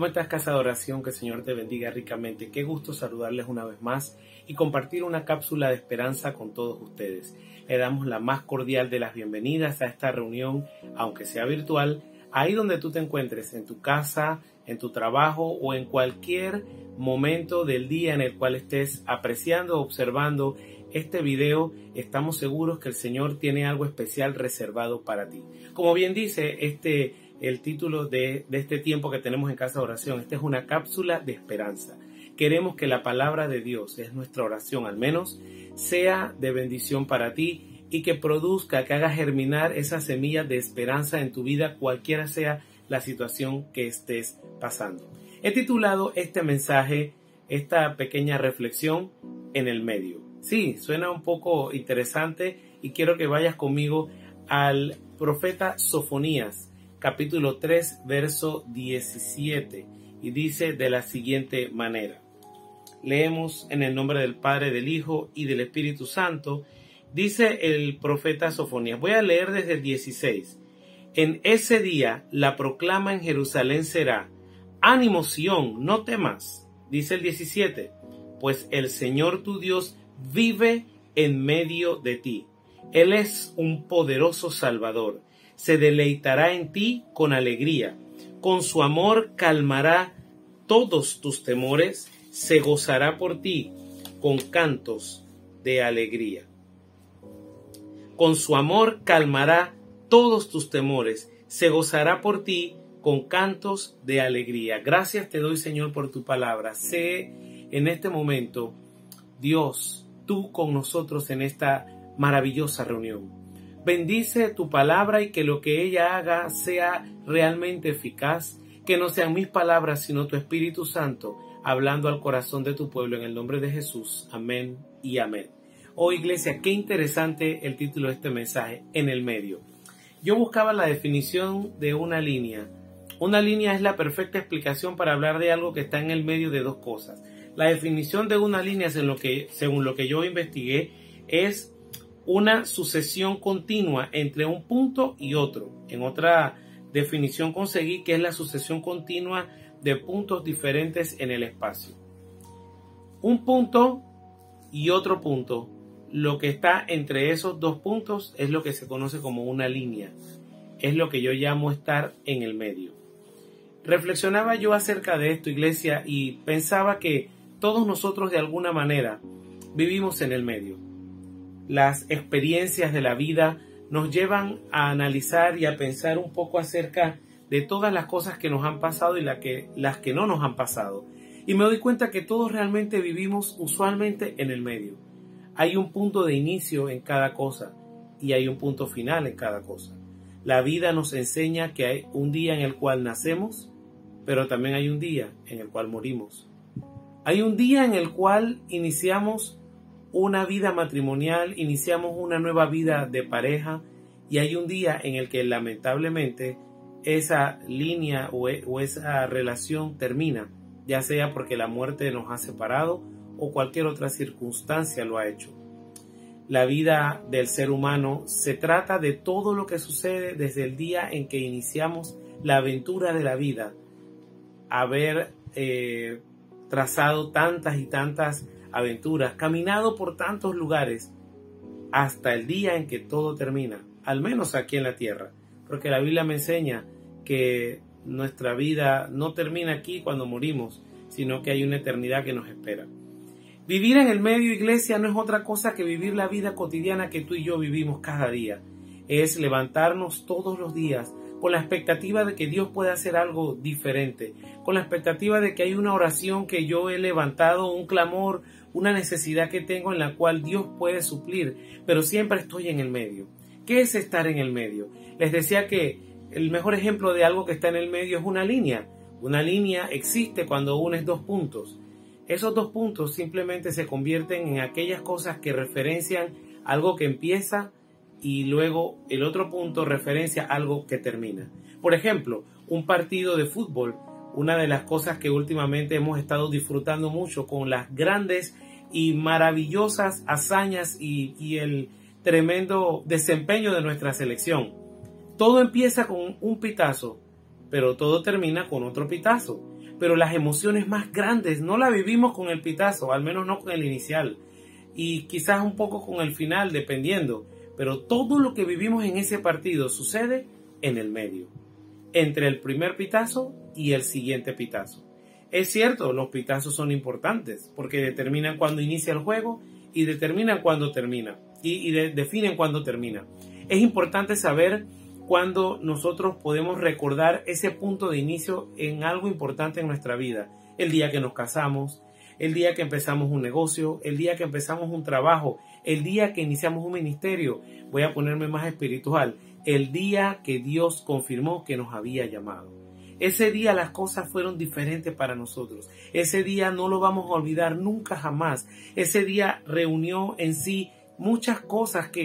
¿Cómo estás, Casa de Oración? Que el Señor te bendiga ricamente. Qué gusto saludarles una vez más y compartir una cápsula de esperanza con todos ustedes. Le damos la más cordial de las bienvenidas a esta reunión, aunque sea virtual, ahí donde tú te encuentres, en tu casa, en tu trabajo o en cualquier momento del día en el cual estés apreciando, observando este video, estamos seguros que el Señor tiene algo especial reservado para ti. Como bien dice este el título de, de este tiempo que tenemos en casa de oración, esta es una cápsula de esperanza. Queremos que la palabra de Dios, es nuestra oración al menos, sea de bendición para ti y que produzca, que haga germinar esas semillas de esperanza en tu vida, cualquiera sea la situación que estés pasando. He titulado este mensaje, esta pequeña reflexión en el medio. Sí, suena un poco interesante y quiero que vayas conmigo al profeta Sofonías, capítulo 3, verso 17, y dice de la siguiente manera. Leemos en el nombre del Padre, del Hijo y del Espíritu Santo. Dice el profeta Sofonías. Voy a leer desde el 16. En ese día la proclama en Jerusalén será, ánimo Sión, no temas. Dice el 17, pues el Señor tu Dios vive en medio de ti. Él es un poderoso Salvador. Se deleitará en ti con alegría. Con su amor calmará todos tus temores. Se gozará por ti con cantos de alegría. Con su amor calmará todos tus temores. Se gozará por ti con cantos de alegría. Gracias te doy, Señor, por tu palabra. Sé en este momento, Dios, tú con nosotros en esta maravillosa reunión. Bendice tu palabra y que lo que ella haga sea realmente eficaz, que no sean mis palabras, sino tu Espíritu Santo hablando al corazón de tu pueblo en el nombre de Jesús. Amén y amén. Oh iglesia, qué interesante el título de este mensaje, en el medio. Yo buscaba la definición de una línea. Una línea es la perfecta explicación para hablar de algo que está en el medio de dos cosas. La definición de una línea, lo que, según lo que yo investigué, es una sucesión continua entre un punto y otro. En otra definición conseguí que es la sucesión continua de puntos diferentes en el espacio. Un punto y otro punto, lo que está entre esos dos puntos es lo que se conoce como una línea. Es lo que yo llamo estar en el medio. Reflexionaba yo acerca de esto, iglesia, y pensaba que todos nosotros de alguna manera vivimos en el medio. Las experiencias de la vida nos llevan a analizar y a pensar un poco acerca de todas las cosas que nos han pasado y las que no nos han pasado. Y me doy cuenta que todos realmente vivimos usualmente en el medio. Hay un punto de inicio en cada cosa y hay un punto final en cada cosa. La vida nos enseña que hay un día en el cual nacemos, pero también hay un día en el cual morimos. Hay un día en el cual iniciamos una vida matrimonial, iniciamos una nueva vida de pareja y hay un día en el que lamentablemente esa línea o, e, esa relación termina, ya sea porque la muerte nos ha separado o cualquier otra circunstancia lo ha hecho. La vida del ser humano se trata de todo lo que sucede desde el día en que iniciamos la aventura de la vida, haber eh, trazado tantas y tantas aventuras, caminado por tantos lugares, hasta el día en que todo termina, al menos aquí en la tierra, porque la Biblia me enseña que nuestra vida no termina aquí cuando morimos, sino que hay una eternidad que nos espera. Vivir en el medio iglesia no es otra cosa que vivir la vida cotidiana que tú y yo vivimos cada día. Es levantarnos todos los días con la expectativa de que Dios pueda hacer algo diferente, con la expectativa de que hay una oración que yo he levantado, un clamor, una necesidad que tengo en la cual Dios puede suplir, pero siempre estoy en el medio. ¿Qué es estar en el medio? Les decía que el mejor ejemplo de algo que está en el medio es una línea. Una línea existe cuando unes dos puntos. Esos dos puntos simplemente se convierten en aquellas cosas que referencian algo que empieza y luego el otro punto referencia algo que termina. Por ejemplo, un partido de fútbol, una de las cosas que últimamente hemos estado disfrutando mucho con las grandes y maravillosas hazañas y, el tremendo desempeño de nuestra selección. Todo empieza con un pitazo, pero todo termina con otro pitazo. pero las emociones más grandes no las vivimos con el pitazo, al menos no con el inicial, y quizás un poco con el final, dependiendo, pero todo lo que vivimos en ese partido sucede en el medio, entre el primer pitazo y el siguiente pitazo. Es cierto, los pitazos son importantes porque determinan cuándo inicia el juego y determinan cuándo termina y, definen cuándo termina. Es importante saber cuándo nosotros podemos recordar ese punto de inicio en algo importante en nuestra vida. El día que nos casamos, el día que empezamos un negocio, el día que empezamos un trabajo, el día que iniciamos un ministerio. Voy a ponerme más espiritual. El día que Dios confirmó que nos había llamado. Ese día las cosas fueron diferentes para nosotros. Ese día no lo vamos a olvidar nunca jamás. Ese día reunió en sí muchas cosas que